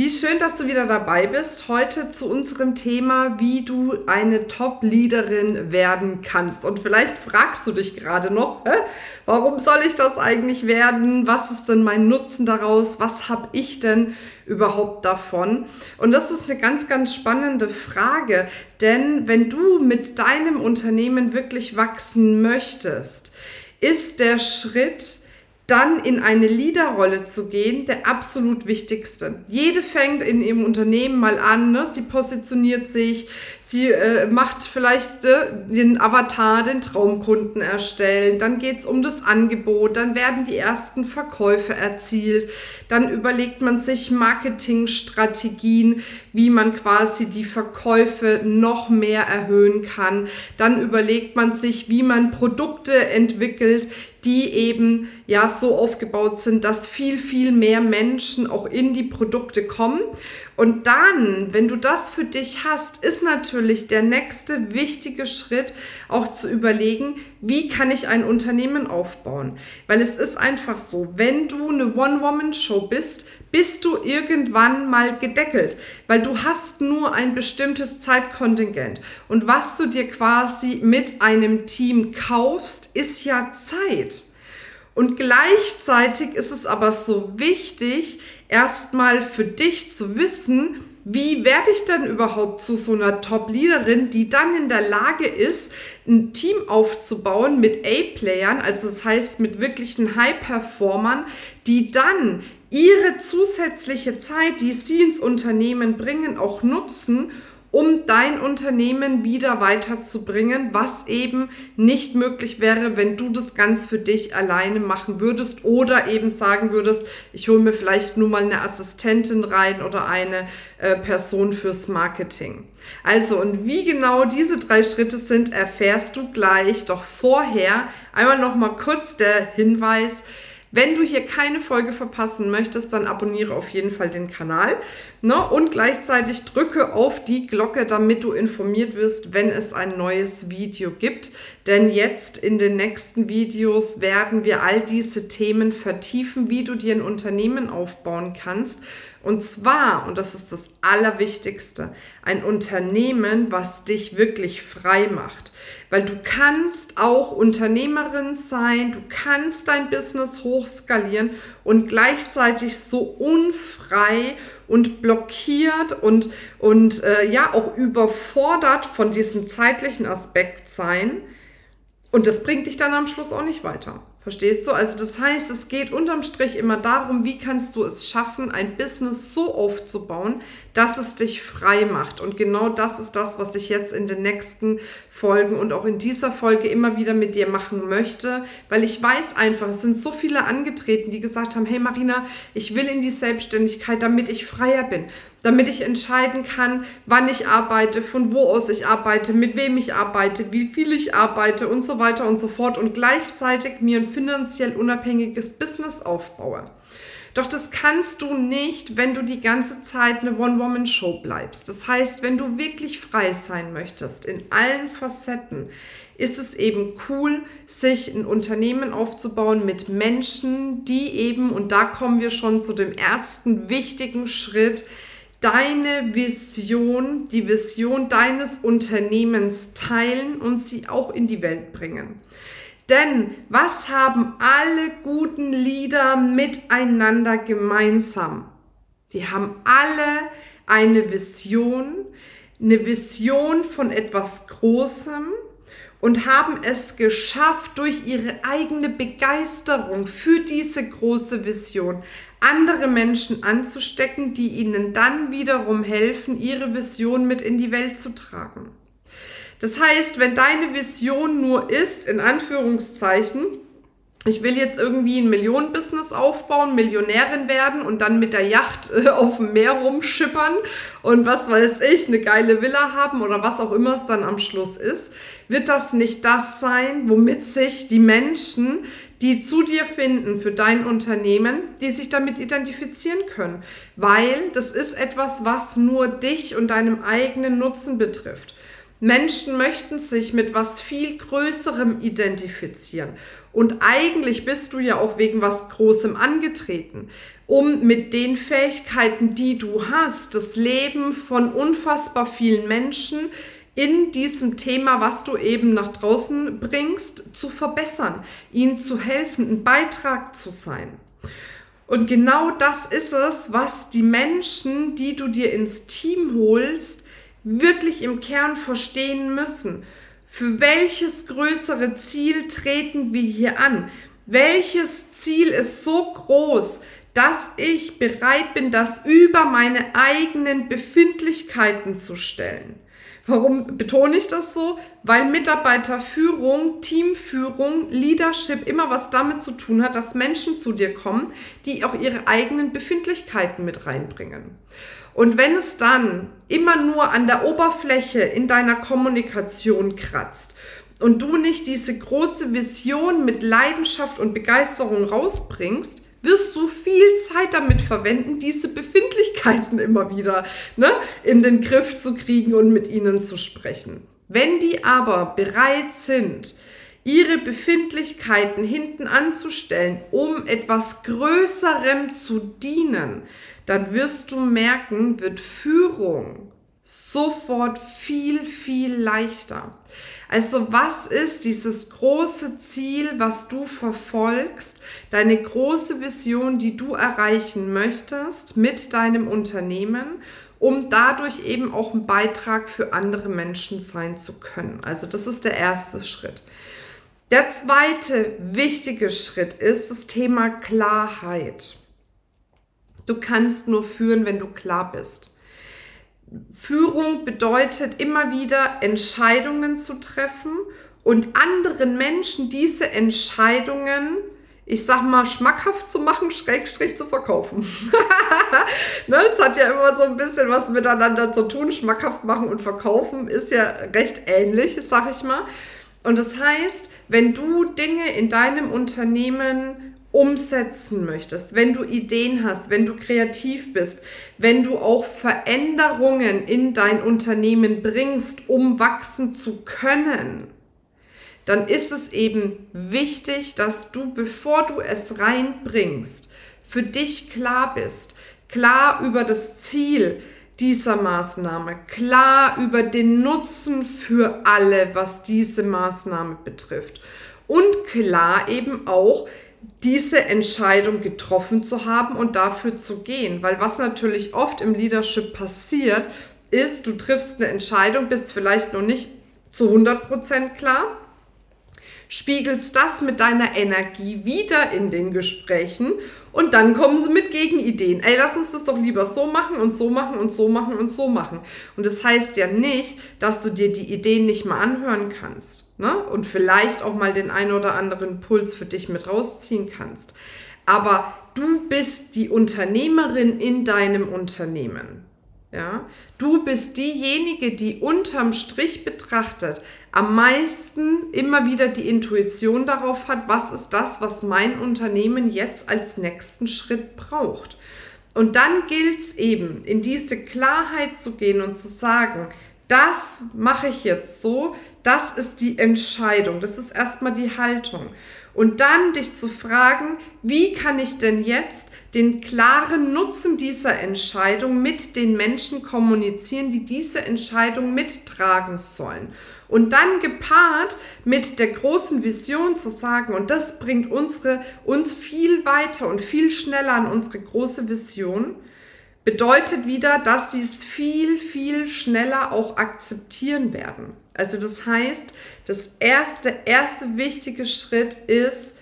Wie schön, dass du wieder dabei bist. Heute zu unserem Thema, wie du eine Top-Leaderin werden kannst. Und vielleicht fragst du dich gerade noch, hä? warum soll ich das eigentlich werden? Was ist denn mein Nutzen daraus? Was habe ich denn überhaupt davon? Und das ist eine ganz, ganz spannende Frage. Denn wenn du mit deinem Unternehmen wirklich wachsen möchtest, ist der Schritt, dann in eine Leaderrolle zu gehen, der absolut wichtigste. Jede fängt in ihrem Unternehmen mal an, ne? sie positioniert sich, sie äh, macht vielleicht äh, den Avatar, den Traumkunden erstellen, dann geht es um das Angebot, dann werden die ersten Verkäufe erzielt, dann überlegt man sich Marketingstrategien, wie man quasi die Verkäufe noch mehr erhöhen kann, dann überlegt man sich, wie man Produkte entwickelt, die eben ja so aufgebaut sind, dass viel, viel mehr Menschen auch in die Produkte kommen. Und dann, wenn du das für dich hast, ist natürlich der nächste wichtige Schritt auch zu überlegen, wie kann ich ein Unternehmen aufbauen? Weil es ist einfach so, wenn du eine One-Woman-Show bist, bist du irgendwann mal gedeckelt, weil du hast nur ein bestimmtes Zeitkontingent. Und was du dir quasi mit einem Team kaufst, ist ja Zeit. Und gleichzeitig ist es aber so wichtig, erstmal für dich zu wissen, wie werde ich denn überhaupt zu so einer Top-Leaderin, die dann in der Lage ist, ein Team aufzubauen mit A-Playern, also das heißt mit wirklichen High-Performern, die dann ihre zusätzliche Zeit, die sie ins Unternehmen bringen, auch nutzen, um dein Unternehmen wieder weiterzubringen, was eben nicht möglich wäre, wenn du das ganz für dich alleine machen würdest oder eben sagen würdest, ich hole mir vielleicht nur mal eine Assistentin rein oder eine äh, Person fürs Marketing. Also und wie genau diese drei Schritte sind, erfährst du gleich. Doch vorher einmal noch mal kurz der Hinweis, wenn du hier keine Folge verpassen möchtest, dann abonniere auf jeden Fall den Kanal ne? und gleichzeitig drücke auf die Glocke, damit du informiert wirst, wenn es ein neues Video gibt. Denn jetzt in den nächsten Videos werden wir all diese Themen vertiefen, wie du dir ein Unternehmen aufbauen kannst. Und zwar, und das ist das Allerwichtigste, ein Unternehmen, was dich wirklich frei macht. Weil du kannst auch Unternehmerin sein, du kannst dein Business hochskalieren und gleichzeitig so unfrei und blockiert und, und äh, ja auch überfordert von diesem zeitlichen Aspekt sein. Und das bringt dich dann am Schluss auch nicht weiter. Verstehst du? Also das heißt, es geht unterm Strich immer darum, wie kannst du es schaffen, ein Business so aufzubauen, dass es dich frei macht. Und genau das ist das, was ich jetzt in den nächsten Folgen und auch in dieser Folge immer wieder mit dir machen möchte, weil ich weiß einfach, es sind so viele angetreten, die gesagt haben, hey Marina, ich will in die Selbstständigkeit, damit ich freier bin, damit ich entscheiden kann, wann ich arbeite, von wo aus ich arbeite, mit wem ich arbeite, wie viel ich arbeite und so weiter und so fort und gleichzeitig mir ein finanziell unabhängiges Business aufbaue. Doch das kannst du nicht, wenn du die ganze Zeit eine One-Woman-Show bleibst. Das heißt, wenn du wirklich frei sein möchtest in allen Facetten, ist es eben cool, sich ein Unternehmen aufzubauen mit Menschen, die eben, und da kommen wir schon zu dem ersten wichtigen Schritt, deine Vision, die Vision deines Unternehmens teilen und sie auch in die Welt bringen. Denn was haben alle guten Lieder miteinander gemeinsam? Die haben alle eine Vision, eine Vision von etwas Großem und haben es geschafft, durch ihre eigene Begeisterung für diese große Vision andere Menschen anzustecken, die ihnen dann wiederum helfen, ihre Vision mit in die Welt zu tragen. Das heißt, wenn deine Vision nur ist, in Anführungszeichen, ich will jetzt irgendwie ein Millionenbusiness aufbauen, Millionärin werden und dann mit der Yacht äh, auf dem Meer rumschippern und was weiß ich, eine geile Villa haben oder was auch immer es dann am Schluss ist, wird das nicht das sein, womit sich die Menschen, die zu dir finden für dein Unternehmen, die sich damit identifizieren können. Weil das ist etwas, was nur dich und deinem eigenen Nutzen betrifft. Menschen möchten sich mit was viel Größerem identifizieren. Und eigentlich bist du ja auch wegen was Großem angetreten, um mit den Fähigkeiten, die du hast, das Leben von unfassbar vielen Menschen in diesem Thema, was du eben nach draußen bringst, zu verbessern, ihnen zu helfen, ein Beitrag zu sein. Und genau das ist es, was die Menschen, die du dir ins Team holst, wirklich im Kern verstehen müssen. Für welches größere Ziel treten wir hier an? Welches Ziel ist so groß, dass ich bereit bin, das über meine eigenen Befindlichkeiten zu stellen? Warum betone ich das so? Weil Mitarbeiterführung, Teamführung, Leadership immer was damit zu tun hat, dass Menschen zu dir kommen, die auch ihre eigenen Befindlichkeiten mit reinbringen. Und wenn es dann immer nur an der Oberfläche in deiner Kommunikation kratzt und du nicht diese große Vision mit Leidenschaft und Begeisterung rausbringst, wirst du viel Zeit damit verwenden, diese Befindlichkeiten immer wieder ne, in den Griff zu kriegen und mit ihnen zu sprechen. Wenn die aber bereit sind, ihre Befindlichkeiten hinten anzustellen, um etwas Größerem zu dienen, dann wirst du merken, wird Führung sofort viel, viel leichter. Also was ist dieses große Ziel, was du verfolgst, deine große Vision, die du erreichen möchtest mit deinem Unternehmen, um dadurch eben auch ein Beitrag für andere Menschen sein zu können. Also das ist der erste Schritt. Der zweite wichtige Schritt ist das Thema Klarheit. Du kannst nur führen, wenn du klar bist. Führung bedeutet immer wieder Entscheidungen zu treffen und anderen Menschen diese Entscheidungen, ich sag mal, schmackhaft zu machen, schrägstrich zu verkaufen. ne, es hat ja immer so ein bisschen was miteinander zu tun. Schmackhaft machen und verkaufen ist ja recht ähnlich, sag ich mal. Und das heißt, wenn du Dinge in deinem Unternehmen umsetzen möchtest, wenn du Ideen hast, wenn du kreativ bist, wenn du auch Veränderungen in dein Unternehmen bringst, um wachsen zu können, dann ist es eben wichtig, dass du, bevor du es reinbringst, für dich klar bist, klar über das Ziel dieser Maßnahme, klar über den Nutzen für alle, was diese Maßnahme betrifft und klar eben auch, diese Entscheidung getroffen zu haben und dafür zu gehen. Weil was natürlich oft im Leadership passiert, ist, du triffst eine Entscheidung, bist vielleicht noch nicht zu 100% klar, spiegelst das mit deiner Energie wieder in den Gesprächen und dann kommen sie mit Gegenideen. Ey, lass uns das doch lieber so machen und so machen und so machen und so machen. Und das heißt ja nicht, dass du dir die Ideen nicht mal anhören kannst. Ne? Und vielleicht auch mal den ein oder anderen Puls für dich mit rausziehen kannst. Aber du bist die Unternehmerin in deinem Unternehmen. Ja, du bist diejenige, die unterm Strich betrachtet am meisten immer wieder die Intuition darauf hat, was ist das, was mein Unternehmen jetzt als nächsten Schritt braucht. Und dann gilt es eben, in diese Klarheit zu gehen und zu sagen, das mache ich jetzt so, das ist die Entscheidung, das ist erstmal die Haltung. Und dann dich zu fragen, wie kann ich denn jetzt den klaren Nutzen dieser Entscheidung mit den Menschen kommunizieren, die diese Entscheidung mittragen sollen. Und dann gepaart mit der großen Vision zu sagen, und das bringt unsere, uns viel weiter und viel schneller an unsere große Vision, bedeutet wieder, dass sie es viel, viel schneller auch akzeptieren werden. Also das heißt, das erste, erste wichtige Schritt ist,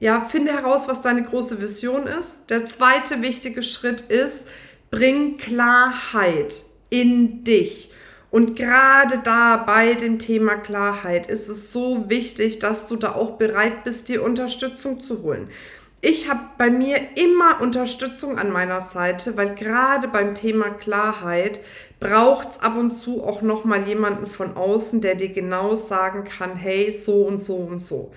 ja, finde heraus, was deine große Vision ist. Der zweite wichtige Schritt ist, bring Klarheit in dich Und gerade da bei dem Thema Klarheit ist es so wichtig, dass du da auch bereit bist, dir Unterstützung zu holen. Ich habe bei mir immer Unterstützung an meiner Seite, weil gerade beim Thema Klarheit braucht es ab und zu auch noch mal jemanden von außen, der dir genau sagen kann, hey, so und so und so.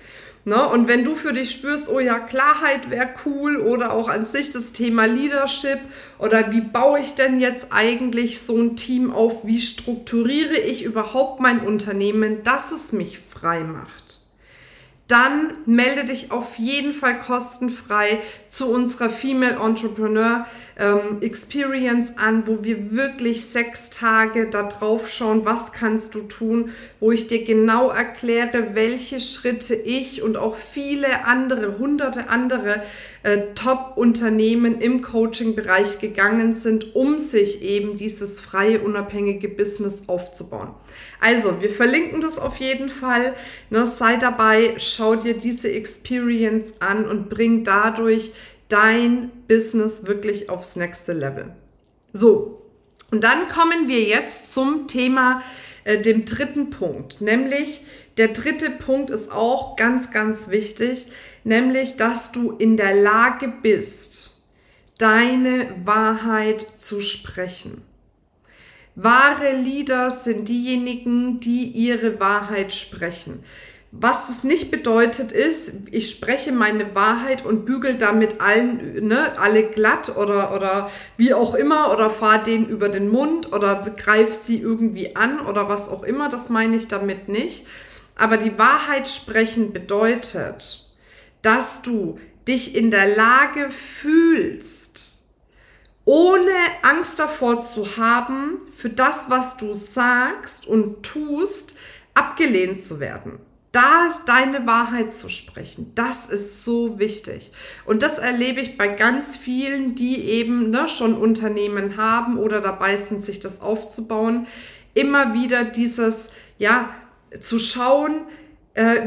Ne? Und wenn du für dich spürst, oh ja, Klarheit wäre cool oder auch an sich das Thema Leadership oder wie baue ich denn jetzt eigentlich so ein Team auf, wie strukturiere ich überhaupt mein Unternehmen, dass es mich frei macht dann melde dich auf jeden Fall kostenfrei zu unserer Female Entrepreneur ähm, Experience an, wo wir wirklich sechs Tage da drauf schauen, was kannst du tun, wo ich dir genau erkläre, welche Schritte ich und auch viele andere, hunderte andere äh, Top-Unternehmen im Coaching-Bereich gegangen sind, um sich eben dieses freie, unabhängige Business aufzubauen. Also, wir verlinken das auf jeden Fall. Ne, sei dabei, schau dir diese Experience an und bring dadurch dein Business wirklich aufs nächste Level. So, und dann kommen wir jetzt zum Thema, äh, dem dritten Punkt. Nämlich, der dritte Punkt ist auch ganz, ganz wichtig, nämlich, dass du in der Lage bist, deine Wahrheit zu sprechen. Wahre Leader sind diejenigen, die ihre Wahrheit sprechen. Was es nicht bedeutet ist, ich spreche meine Wahrheit und bügel damit allen, ne, alle glatt oder, oder wie auch immer oder fahre denen über den Mund oder greif sie irgendwie an oder was auch immer, das meine ich damit nicht. Aber die Wahrheit sprechen bedeutet, dass du dich in der Lage fühlst, ohne Angst davor zu haben, für das, was du sagst und tust, abgelehnt zu werden. Da deine Wahrheit zu sprechen, das ist so wichtig. Und das erlebe ich bei ganz vielen, die eben ne, schon Unternehmen haben oder dabei sind, sich das aufzubauen. Immer wieder dieses, ja, zu schauen,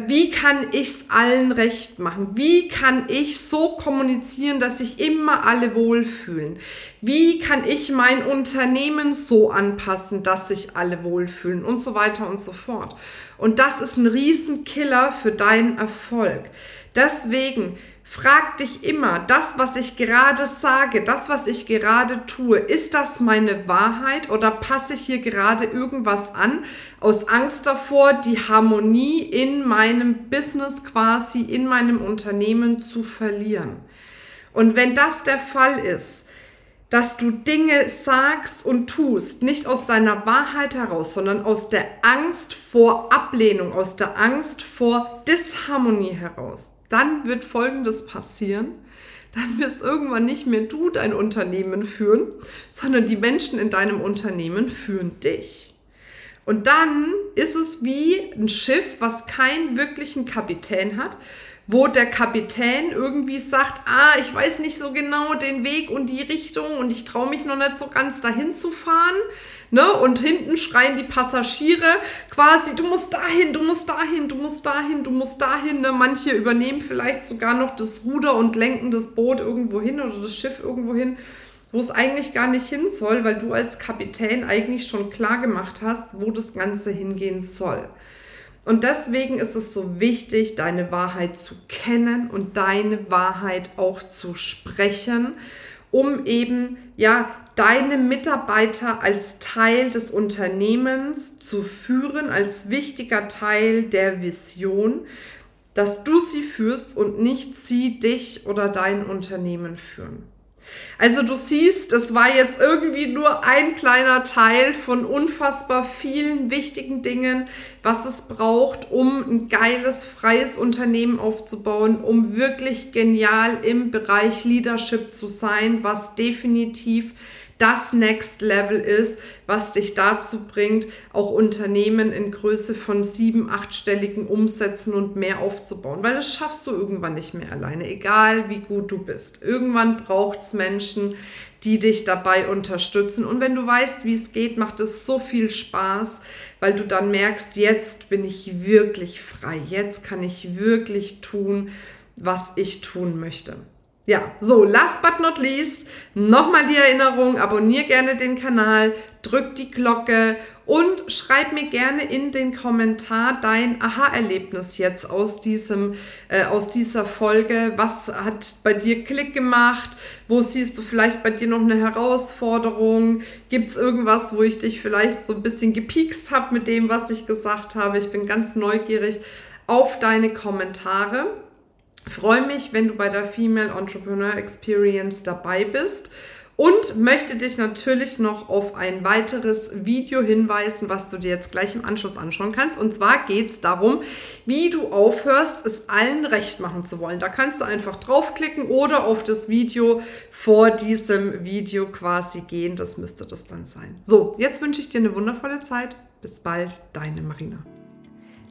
wie kann ich es allen recht machen? Wie kann ich so kommunizieren, dass sich immer alle wohlfühlen? Wie kann ich mein Unternehmen so anpassen, dass sich alle wohlfühlen und so weiter und so fort? Und das ist ein Riesenkiller für deinen Erfolg. Deswegen Frag dich immer, das, was ich gerade sage, das, was ich gerade tue, ist das meine Wahrheit oder passe ich hier gerade irgendwas an aus Angst davor, die Harmonie in meinem Business quasi, in meinem Unternehmen zu verlieren? Und wenn das der Fall ist, dass du Dinge sagst und tust, nicht aus deiner Wahrheit heraus, sondern aus der Angst vor Ablehnung, aus der Angst vor Disharmonie heraus, dann wird Folgendes passieren. Dann wirst irgendwann nicht mehr du dein Unternehmen führen, sondern die Menschen in deinem Unternehmen führen dich. Und dann ist es wie ein Schiff, was keinen wirklichen Kapitän hat, wo der Kapitän irgendwie sagt, ah, ich weiß nicht so genau den Weg und die Richtung und ich traue mich noch nicht so ganz dahin zu fahren. Ne? Und hinten schreien die Passagiere quasi, du musst dahin, du musst dahin, du musst dahin, du musst dahin. Ne? Manche übernehmen vielleicht sogar noch das Ruder und lenken das Boot irgendwo hin oder das Schiff irgendwo hin, wo es eigentlich gar nicht hin soll, weil du als Kapitän eigentlich schon klar gemacht hast, wo das Ganze hingehen soll. Und deswegen ist es so wichtig, deine Wahrheit zu kennen und deine Wahrheit auch zu sprechen, um eben ja deine Mitarbeiter als Teil des Unternehmens zu führen, als wichtiger Teil der Vision, dass du sie führst und nicht sie dich oder dein Unternehmen führen. Also du siehst, das war jetzt irgendwie nur ein kleiner Teil von unfassbar vielen wichtigen Dingen, was es braucht, um ein geiles, freies Unternehmen aufzubauen, um wirklich genial im Bereich Leadership zu sein, was definitiv das Next Level ist, was dich dazu bringt, auch Unternehmen in Größe von sieben, achtstelligen Umsätzen und mehr aufzubauen. Weil das schaffst du irgendwann nicht mehr alleine, egal wie gut du bist. Irgendwann braucht es Menschen, die dich dabei unterstützen. Und wenn du weißt, wie es geht, macht es so viel Spaß, weil du dann merkst, jetzt bin ich wirklich frei. Jetzt kann ich wirklich tun, was ich tun möchte. Ja, so, last but not least, nochmal die Erinnerung, abonniere gerne den Kanal, drück die Glocke und schreib mir gerne in den Kommentar dein Aha-Erlebnis jetzt aus diesem, äh, aus dieser Folge. Was hat bei dir Klick gemacht? Wo siehst du vielleicht bei dir noch eine Herausforderung? Gibt es irgendwas, wo ich dich vielleicht so ein bisschen gepiekst habe mit dem, was ich gesagt habe? Ich bin ganz neugierig auf deine Kommentare freue mich, wenn du bei der Female Entrepreneur Experience dabei bist und möchte dich natürlich noch auf ein weiteres Video hinweisen, was du dir jetzt gleich im Anschluss anschauen kannst. Und zwar geht es darum, wie du aufhörst, es allen recht machen zu wollen. Da kannst du einfach draufklicken oder auf das Video vor diesem Video quasi gehen. Das müsste das dann sein. So, jetzt wünsche ich dir eine wundervolle Zeit. Bis bald, deine Marina.